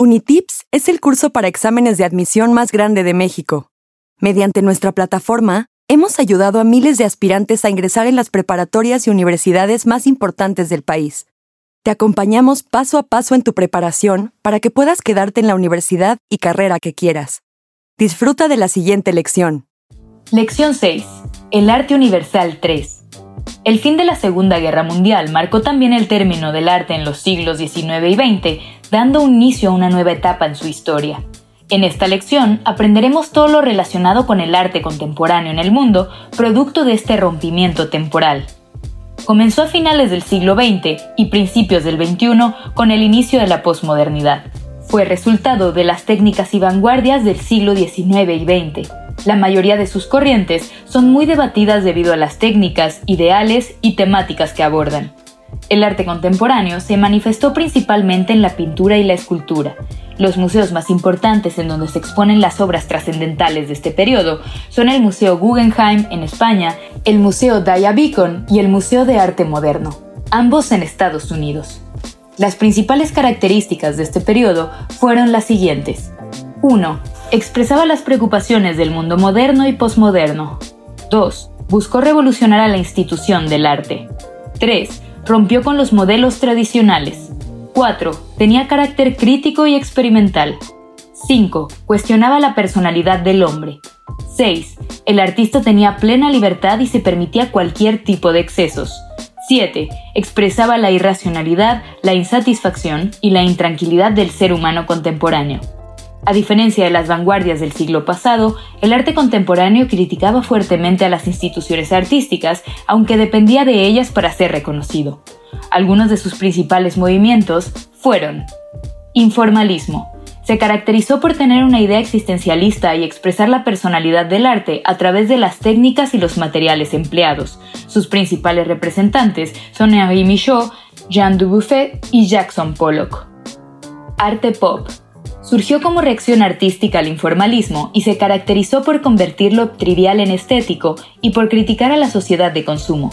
Unitips es el curso para exámenes de admisión más grande de México. Mediante nuestra plataforma, hemos ayudado a miles de aspirantes a ingresar en las preparatorias y universidades más importantes del país. Te acompañamos paso a paso en tu preparación para que puedas quedarte en la universidad y carrera que quieras. Disfruta de la siguiente lección. Lección 6. El arte universal 3. El fin de la Segunda Guerra Mundial marcó también el término del arte en los siglos XIX y XX, dando inicio a una nueva etapa en su historia. En esta lección aprenderemos todo lo relacionado con el arte contemporáneo en el mundo, producto de este rompimiento temporal. Comenzó a finales del siglo XX y principios del XXI con el inicio de la posmodernidad. Fue resultado de las técnicas y vanguardias del siglo XIX y XX la mayoría de sus corrientes son muy debatidas debido a las técnicas, ideales y temáticas que abordan. El arte contemporáneo se manifestó principalmente en la pintura y la escultura. Los museos más importantes en donde se exponen las obras trascendentales de este periodo son el Museo Guggenheim en España, el Museo Daya Beacon y el Museo de Arte Moderno, ambos en Estados Unidos. Las principales características de este periodo fueron las siguientes. 1 expresaba las preocupaciones del mundo moderno y posmoderno. 2. Buscó revolucionar a la institución del arte. 3. Rompió con los modelos tradicionales. 4. Tenía carácter crítico y experimental. 5. Cuestionaba la personalidad del hombre. 6. El artista tenía plena libertad y se permitía cualquier tipo de excesos. 7. Expresaba la irracionalidad, la insatisfacción y la intranquilidad del ser humano contemporáneo. A diferencia de las vanguardias del siglo pasado, el arte contemporáneo criticaba fuertemente a las instituciones artísticas, aunque dependía de ellas para ser reconocido. Algunos de sus principales movimientos fueron Informalismo. Se caracterizó por tener una idea existencialista y expresar la personalidad del arte a través de las técnicas y los materiales empleados. Sus principales representantes son Henri Michaud, Jean Dubuffet y Jackson Pollock. Arte pop surgió como reacción artística al informalismo y se caracterizó por convertirlo trivial en estético y por criticar a la sociedad de consumo.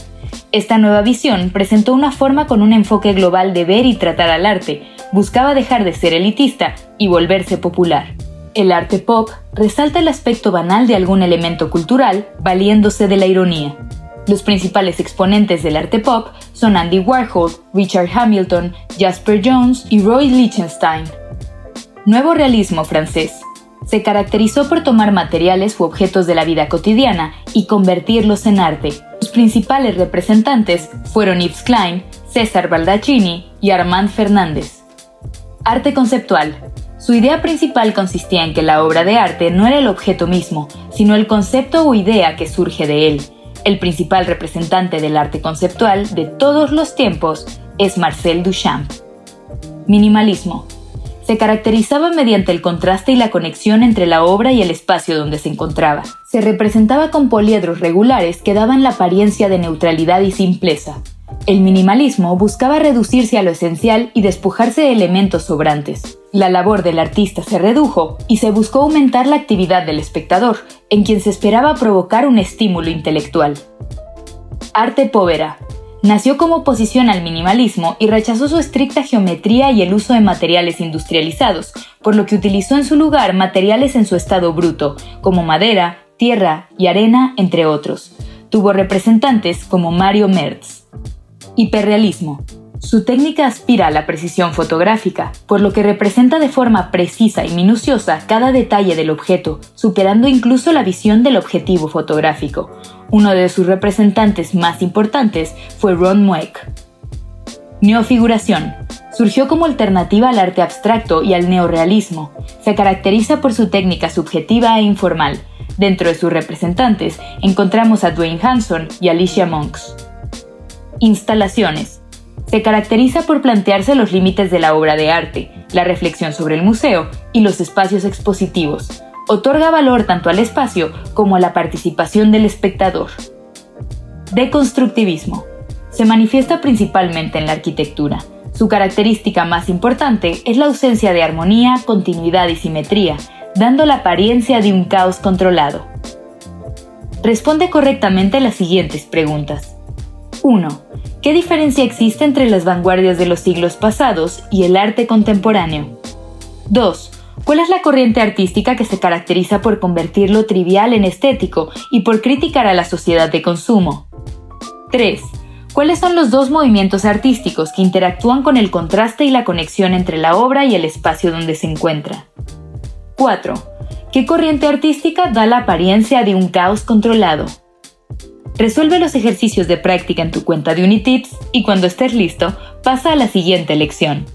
Esta nueva visión presentó una forma con un enfoque global de ver y tratar al arte, buscaba dejar de ser elitista y volverse popular. El arte pop resalta el aspecto banal de algún elemento cultural, valiéndose de la ironía. Los principales exponentes del arte pop son Andy Warhol, Richard Hamilton, Jasper Jones y Roy Lichtenstein. Nuevo realismo francés. Se caracterizó por tomar materiales u objetos de la vida cotidiana y convertirlos en arte. Sus principales representantes fueron Yves Klein, César Baldacchini y Armand Fernández. Arte conceptual. Su idea principal consistía en que la obra de arte no era el objeto mismo, sino el concepto o idea que surge de él. El principal representante del arte conceptual de todos los tiempos es Marcel Duchamp. Minimalismo se caracterizaba mediante el contraste y la conexión entre la obra y el espacio donde se encontraba. Se representaba con poliedros regulares que daban la apariencia de neutralidad y simpleza. El minimalismo buscaba reducirse a lo esencial y despojarse de elementos sobrantes. La labor del artista se redujo y se buscó aumentar la actividad del espectador, en quien se esperaba provocar un estímulo intelectual. Arte povera Nació como oposición al minimalismo y rechazó su estricta geometría y el uso de materiales industrializados, por lo que utilizó en su lugar materiales en su estado bruto, como madera, tierra y arena, entre otros. Tuvo representantes como Mario Merz. Hiperrealismo. Su técnica aspira a la precisión fotográfica, por lo que representa de forma precisa y minuciosa cada detalle del objeto, superando incluso la visión del objetivo fotográfico. Uno de sus representantes más importantes fue Ron Mueck. Neofiguración. Surgió como alternativa al arte abstracto y al neorealismo. Se caracteriza por su técnica subjetiva e informal. Dentro de sus representantes encontramos a Dwayne Hanson y Alicia Monks. Instalaciones se caracteriza por plantearse los límites de la obra de arte, la reflexión sobre el museo y los espacios expositivos. Otorga valor tanto al espacio como a la participación del espectador. Deconstructivismo. Se manifiesta principalmente en la arquitectura. Su característica más importante es la ausencia de armonía, continuidad y simetría, dando la apariencia de un caos controlado. Responde correctamente a las siguientes preguntas. 1. ¿Qué diferencia existe entre las vanguardias de los siglos pasados y el arte contemporáneo? 2. ¿Cuál es la corriente artística que se caracteriza por convertir lo trivial en estético y por criticar a la sociedad de consumo? 3. ¿Cuáles son los dos movimientos artísticos que interactúan con el contraste y la conexión entre la obra y el espacio donde se encuentra? 4. ¿Qué corriente artística da la apariencia de un caos controlado? Resuelve los ejercicios de práctica en tu cuenta de Unitips y cuando estés listo, pasa a la siguiente lección.